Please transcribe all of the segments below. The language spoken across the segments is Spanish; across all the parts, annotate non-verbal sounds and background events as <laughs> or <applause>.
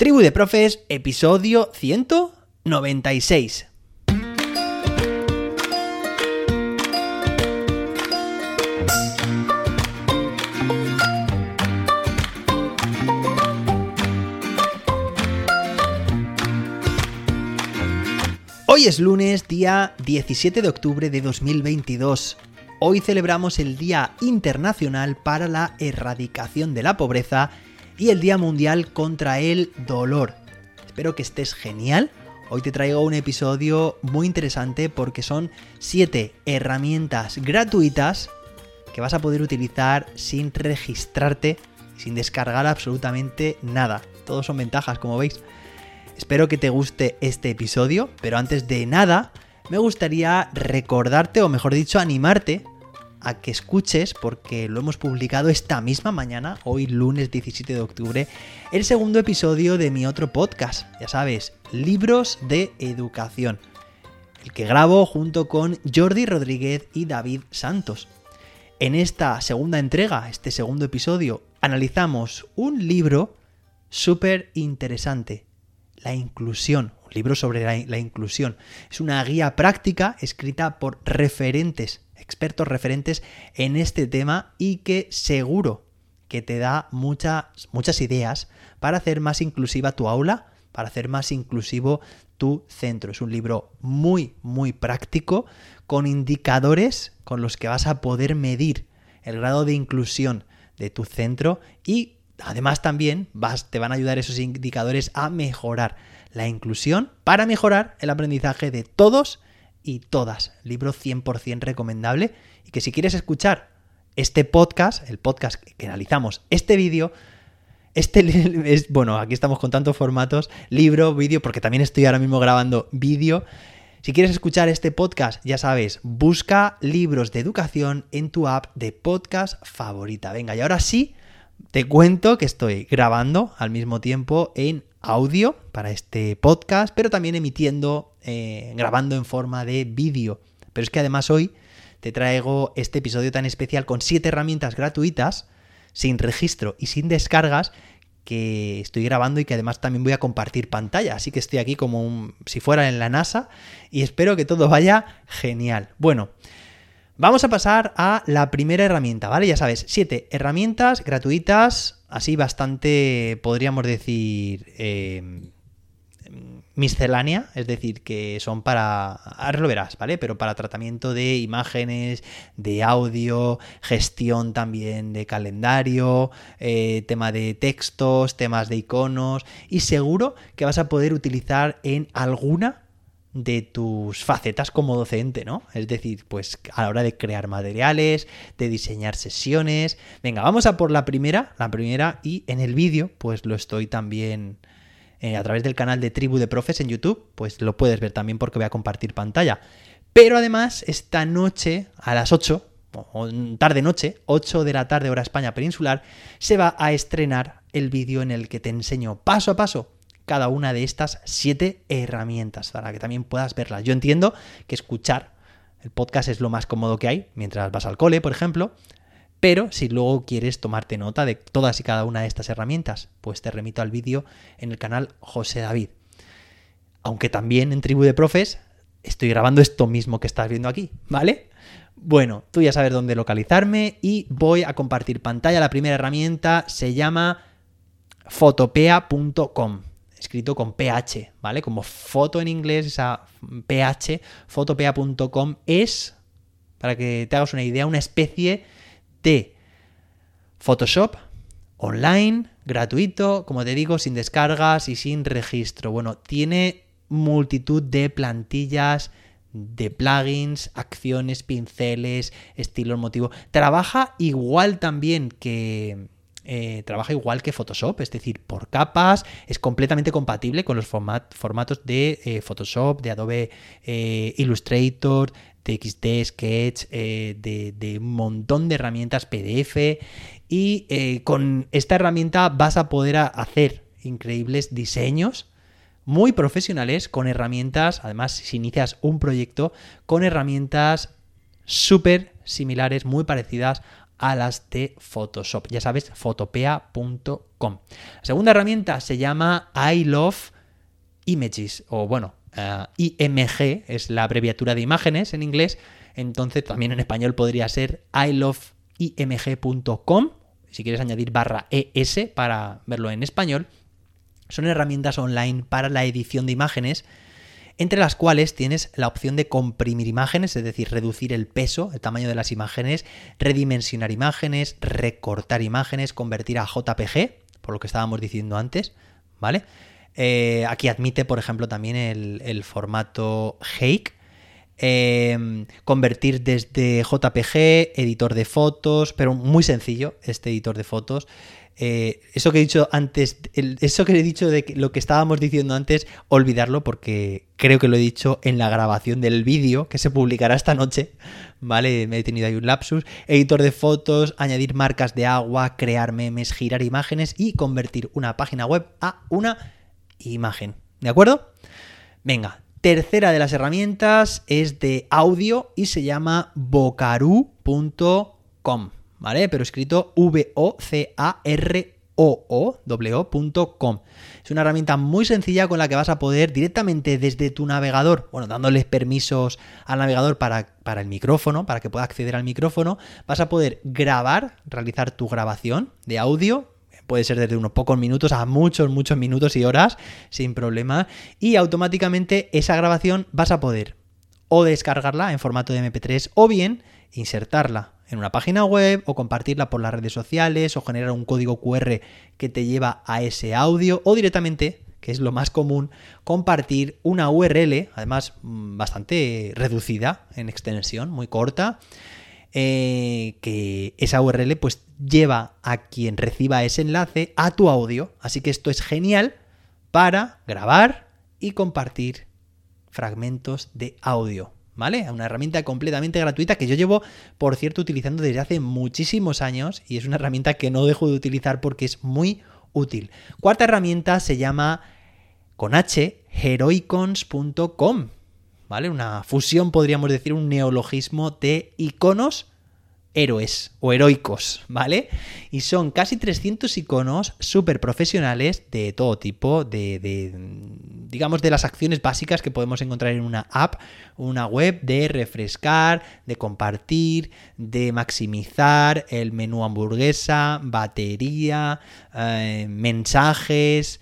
Tribu de Profes, episodio 196. Hoy es lunes, día 17 de octubre de 2022. Hoy celebramos el Día Internacional para la Erradicación de la Pobreza y el Día Mundial contra el Dolor. Espero que estés genial. Hoy te traigo un episodio muy interesante porque son 7 herramientas gratuitas que vas a poder utilizar sin registrarte, sin descargar absolutamente nada. Todos son ventajas, como veis. Espero que te guste este episodio, pero antes de nada, me gustaría recordarte, o mejor dicho, animarte a que escuches, porque lo hemos publicado esta misma mañana, hoy lunes 17 de octubre, el segundo episodio de mi otro podcast, ya sabes, Libros de Educación, el que grabo junto con Jordi Rodríguez y David Santos. En esta segunda entrega, este segundo episodio, analizamos un libro súper interesante, La Inclusión, un libro sobre la, la inclusión. Es una guía práctica escrita por referentes expertos referentes en este tema y que seguro que te da muchas, muchas ideas para hacer más inclusiva tu aula, para hacer más inclusivo tu centro. Es un libro muy, muy práctico, con indicadores con los que vas a poder medir el grado de inclusión de tu centro y además también te van a ayudar esos indicadores a mejorar la inclusión para mejorar el aprendizaje de todos y todas. Libro 100% recomendable y que si quieres escuchar este podcast, el podcast que analizamos, este vídeo, este <laughs> es, bueno, aquí estamos con tantos formatos, libro, vídeo, porque también estoy ahora mismo grabando vídeo. Si quieres escuchar este podcast, ya sabes, busca libros de educación en tu app de podcast favorita. Venga, y ahora sí, te cuento que estoy grabando al mismo tiempo en audio para este podcast, pero también emitiendo, eh, grabando en forma de vídeo. Pero es que además hoy te traigo este episodio tan especial con siete herramientas gratuitas, sin registro y sin descargas, que estoy grabando y que además también voy a compartir pantalla. Así que estoy aquí como si fuera en la NASA y espero que todo vaya genial. Bueno, vamos a pasar a la primera herramienta, ¿vale? Ya sabes, siete herramientas gratuitas así bastante, podríamos decir, eh, miscelánea, es decir, que son para, ahora lo verás, ¿vale? Pero para tratamiento de imágenes, de audio, gestión también de calendario, eh, tema de textos, temas de iconos, y seguro que vas a poder utilizar en alguna de tus facetas como docente, ¿no? Es decir, pues a la hora de crear materiales, de diseñar sesiones. Venga, vamos a por la primera, la primera, y en el vídeo, pues lo estoy también eh, a través del canal de Tribu de Profes en YouTube, pues lo puedes ver también porque voy a compartir pantalla. Pero además, esta noche, a las 8, o tarde noche, 8 de la tarde hora España peninsular, se va a estrenar el vídeo en el que te enseño paso a paso cada una de estas siete herramientas para que también puedas verlas. Yo entiendo que escuchar el podcast es lo más cómodo que hay mientras vas al cole, por ejemplo, pero si luego quieres tomarte nota de todas y cada una de estas herramientas, pues te remito al vídeo en el canal José David. Aunque también en Tribu de Profes estoy grabando esto mismo que estás viendo aquí, ¿vale? Bueno, tú ya sabes dónde localizarme y voy a compartir pantalla. La primera herramienta se llama fotopea.com escrito con PH, ¿vale? Como foto en inglés, esa PH, fotopea.com es, para que te hagas una idea, una especie de Photoshop online, gratuito, como te digo, sin descargas y sin registro. Bueno, tiene multitud de plantillas, de plugins, acciones, pinceles, estilo motivo. Trabaja igual también que eh, trabaja igual que Photoshop, es decir, por capas, es completamente compatible con los formatos de eh, Photoshop, de Adobe eh, Illustrator, XD, Sketch, de, de, un montón de herramientas PDF y con esta herramienta vas a poder hacer increíbles diseños muy profesionales con herramientas, además si inicias un proyecto con herramientas súper similares, muy parecidas a las de Photoshop. Ya sabes, fotopea.com. La segunda herramienta se llama I Love Images, o bueno, eh, IMG es la abreviatura de imágenes en inglés, entonces también en español podría ser iloveimg.com, si quieres añadir barra ES para verlo en español. Son herramientas online para la edición de imágenes entre las cuales tienes la opción de comprimir imágenes, es decir, reducir el peso, el tamaño de las imágenes, redimensionar imágenes, recortar imágenes, convertir a JPG, por lo que estábamos diciendo antes, ¿vale? Eh, aquí admite, por ejemplo, también el, formato Hake. Em, convertir desde JPG, editor de fotos, pero muy sencillo este editor de fotos. Eh, eso que he dicho antes, eso que he dicho de lo que estábamos diciendo antes, olvidarlo porque creo que lo he dicho en la grabación del vídeo que se publicará esta noche, ¿vale? Me he tenido ahí un lapsus. Editor de fotos, añadir marcas de agua, crear memes, girar imágenes y convertir una página web a una imagen, ¿de acuerdo? Venga, tercera de las herramientas es de audio y se llama vocaru.com. ¿vale? Pero escrito V-O-C-A-R-O-O.com. Es una herramienta muy sencilla con la que vas a poder directamente desde tu navegador, bueno, dándoles permisos al navegador para, para el micrófono, para que pueda acceder al micrófono, vas a poder grabar, realizar tu grabación de audio puede ser desde unos pocos minutos a muchos, muchos minutos y horas sin problema. Y automáticamente esa grabación vas a poder o descargarla en formato de MP3 o bien insertarla en una página web o compartirla por las redes sociales o generar un código QR que te lleva a ese audio o directamente, que es lo más común, compartir una URL, además mm, bastante reducida en extensión, muy corta, eh, que esa URL pues lleva a quien reciba ese enlace a tu audio. Así que esto es genial para grabar y compartir fragmentos de audio. ¿vale? Una herramienta completamente gratuita que yo llevo, por cierto, utilizando desde hace muchísimos años y es una herramienta que no dejo de utilizar porque es muy útil. Cuarta herramienta se llama con H, heroicons.com, ¿vale? Una fusión, podríamos decir, un neologismo de iconos héroes o heroicos, ¿vale? Y son casi 300 iconos súper profesionales de todo tipo, de, digamos, de las acciones básicas que podemos encontrar en una app, una web, de refrescar, de compartir, de maximizar el menú hamburguesa, batería, eh, mensajes,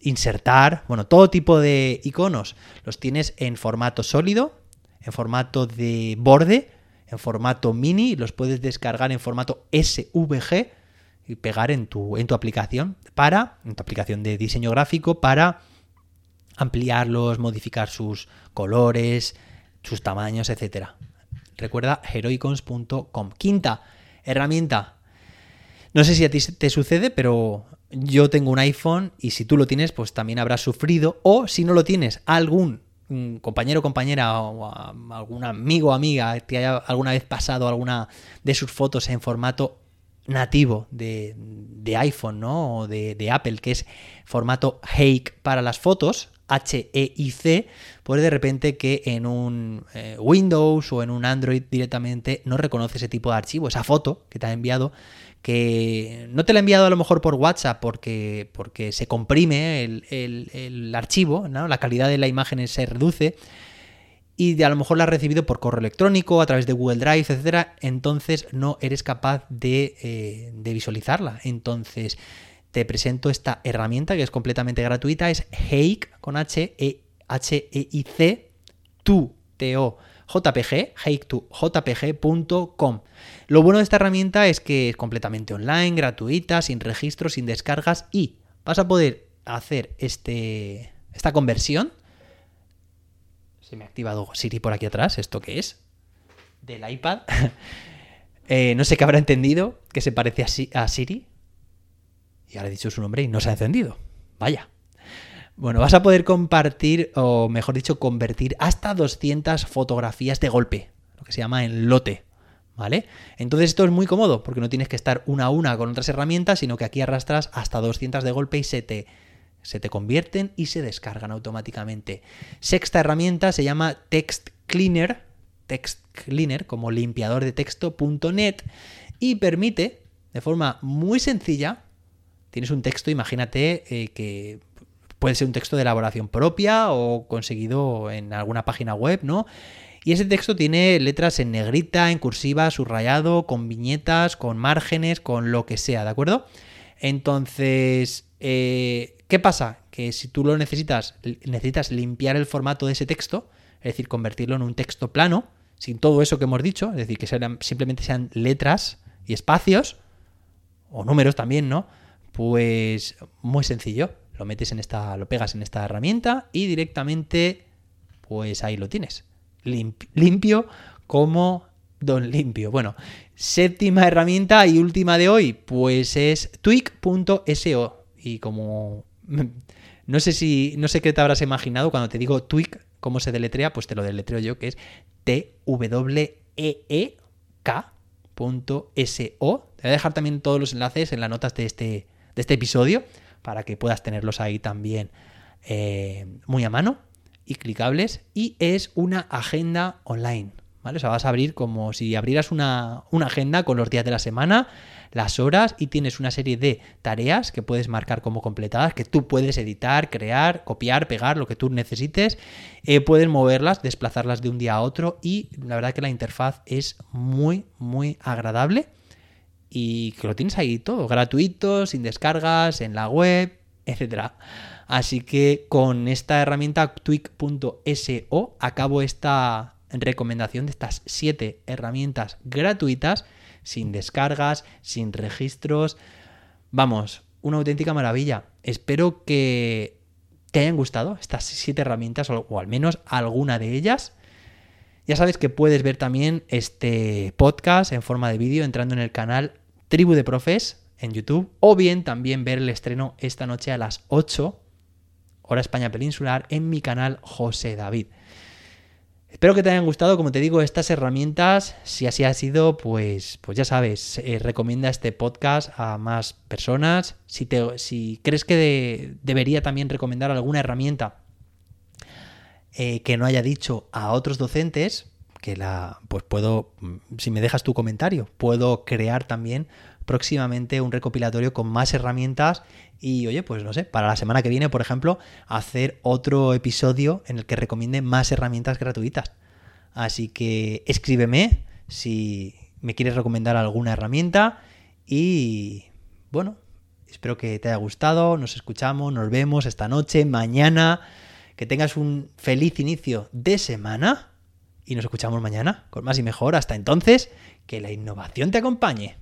insertar, bueno, todo tipo de iconos los tienes en formato sólido, en formato de borde, en formato mini, los puedes descargar en formato SVG y pegar en tu, en tu aplicación para, en tu aplicación de diseño gráfico, para ampliarlos, modificar sus colores, sus tamaños, etc. Recuerda heroicons.com. Quinta herramienta. No sé si a ti te sucede, pero yo tengo un iPhone y si tú lo tienes, pues también habrás sufrido. O si no lo tienes, algún compañero o compañera o algún amigo amiga que haya alguna vez pasado alguna de sus fotos en formato nativo de, iPhone ¿no? o de, Apple, que es formato Hake para las fotos, H-E-I-C, pues de repente que en un eh, Windows o en un Android directamente no reconoce ese tipo de archivo, esa foto que te ha enviado, que no te la ha enviado a lo mejor por WhatsApp porque, porque se comprime el, archivo, la calidad de la imagen se reduce y a lo mejor la has recibido por correo electrónico, a través de Google Drive, etcétera, entonces no eres capaz de, eh, de visualizarla. Entonces te presento esta herramienta que es completamente gratuita, es Hake con H E H E I C tu T O JPG, jpg.com. Lo bueno de esta herramienta es que es completamente online, gratuita, sin registro, sin descargas y vas a poder hacer este, esta conversión. Se me ha activado Siri por aquí atrás, ¿esto qué es? Del iPad. <laughs> Eh, no sé qué habrá entendido, que se parece a Siri. Y ahora he dicho su nombre y no se ha encendido. Vaya. Bueno, vas a poder compartir, o mejor dicho, convertir hasta 200 fotografías de golpe, lo que se llama en lote, ¿vale? Entonces esto es muy cómodo, porque no tienes que estar una a una con otras herramientas, sino que aquí arrastras hasta 200 de golpe y se te, se te convierten y se descargan automáticamente. Sexta herramienta se llama Text Cleaner, text cleaner, como limpiador de texto.net y permite de forma muy sencilla, tienes un texto, imagínate eh, que puede ser un texto de elaboración propia o conseguido en alguna página web, ¿no? Y ese texto tiene letras en negrita, en cursiva, subrayado, con viñetas, con márgenes, con lo que sea, ¿de acuerdo? Entonces, eh, ¿qué pasa? Que si tú lo necesitas, necesitas limpiar el formato de ese texto, es decir, convertirlo en un texto plano, sin todo eso que hemos dicho, es decir, que simplemente sean letras y espacios, o números también, ¿no? Pues muy sencillo. Lo metes en esta, lo pegas en esta herramienta y directamente, pues ahí lo tienes. limpio como don limpio. Bueno, séptima herramienta y última de hoy, pues es tweak.so. Y como <laughs> no sé si, no sé qué te habrás imaginado cuando te digo tweak, cómo se deletrea, pues te lo deletreo yo, que es T-W-E-E-K .so. Te voy a dejar también todos los enlaces en las notas de este, de este episodio para que puedas tenerlos ahí también eh, muy a mano y clicables. Y es una agenda online. ¿Vale? O sea, vas a abrir como si abrieras una, una agenda con los días de la semana las horas y tienes una serie de tareas que puedes marcar como completadas, que tú puedes editar, crear, copiar, pegar, lo que tú necesites. Eh, puedes moverlas, desplazarlas de un día a otro y la verdad que la interfaz es muy, muy agradable y que lo tienes ahí todo, gratuito, sin descargas, en la web, etc. Así que con esta herramienta tweak.so acabo esta recomendación de estas 7 herramientas gratuitas sin descargas, sin registros. Vamos, una auténtica maravilla. Espero que te hayan gustado estas siete herramientas o al menos alguna de ellas. Ya sabes que puedes ver también este podcast en forma de vídeo entrando en el canal Tribu de Profes en YouTube o bien también ver el estreno esta noche a las 8 hora España peninsular en mi canal José David. Espero que te hayan gustado, como te digo, estas herramientas. Si así ha sido, pues, pues ya sabes, eh, recomienda este podcast a más personas. Si, te, si crees que debería también recomendar alguna herramienta eh, que no haya dicho a otros docentes, que la, pues puedo, si me dejas tu comentario, puedo crear también próximamente un recopilatorio con más herramientas y oye, pues no sé, para la semana que viene, por ejemplo, hacer otro episodio en el que recomiende más herramientas gratuitas. Así que escríbeme si me quieres recomendar alguna herramienta y bueno, espero que te haya gustado, nos escuchamos, nos vemos esta noche, mañana, que tengas un feliz inicio de semana y nos escuchamos mañana con más y mejor. Hasta entonces, que la innovación te acompañe.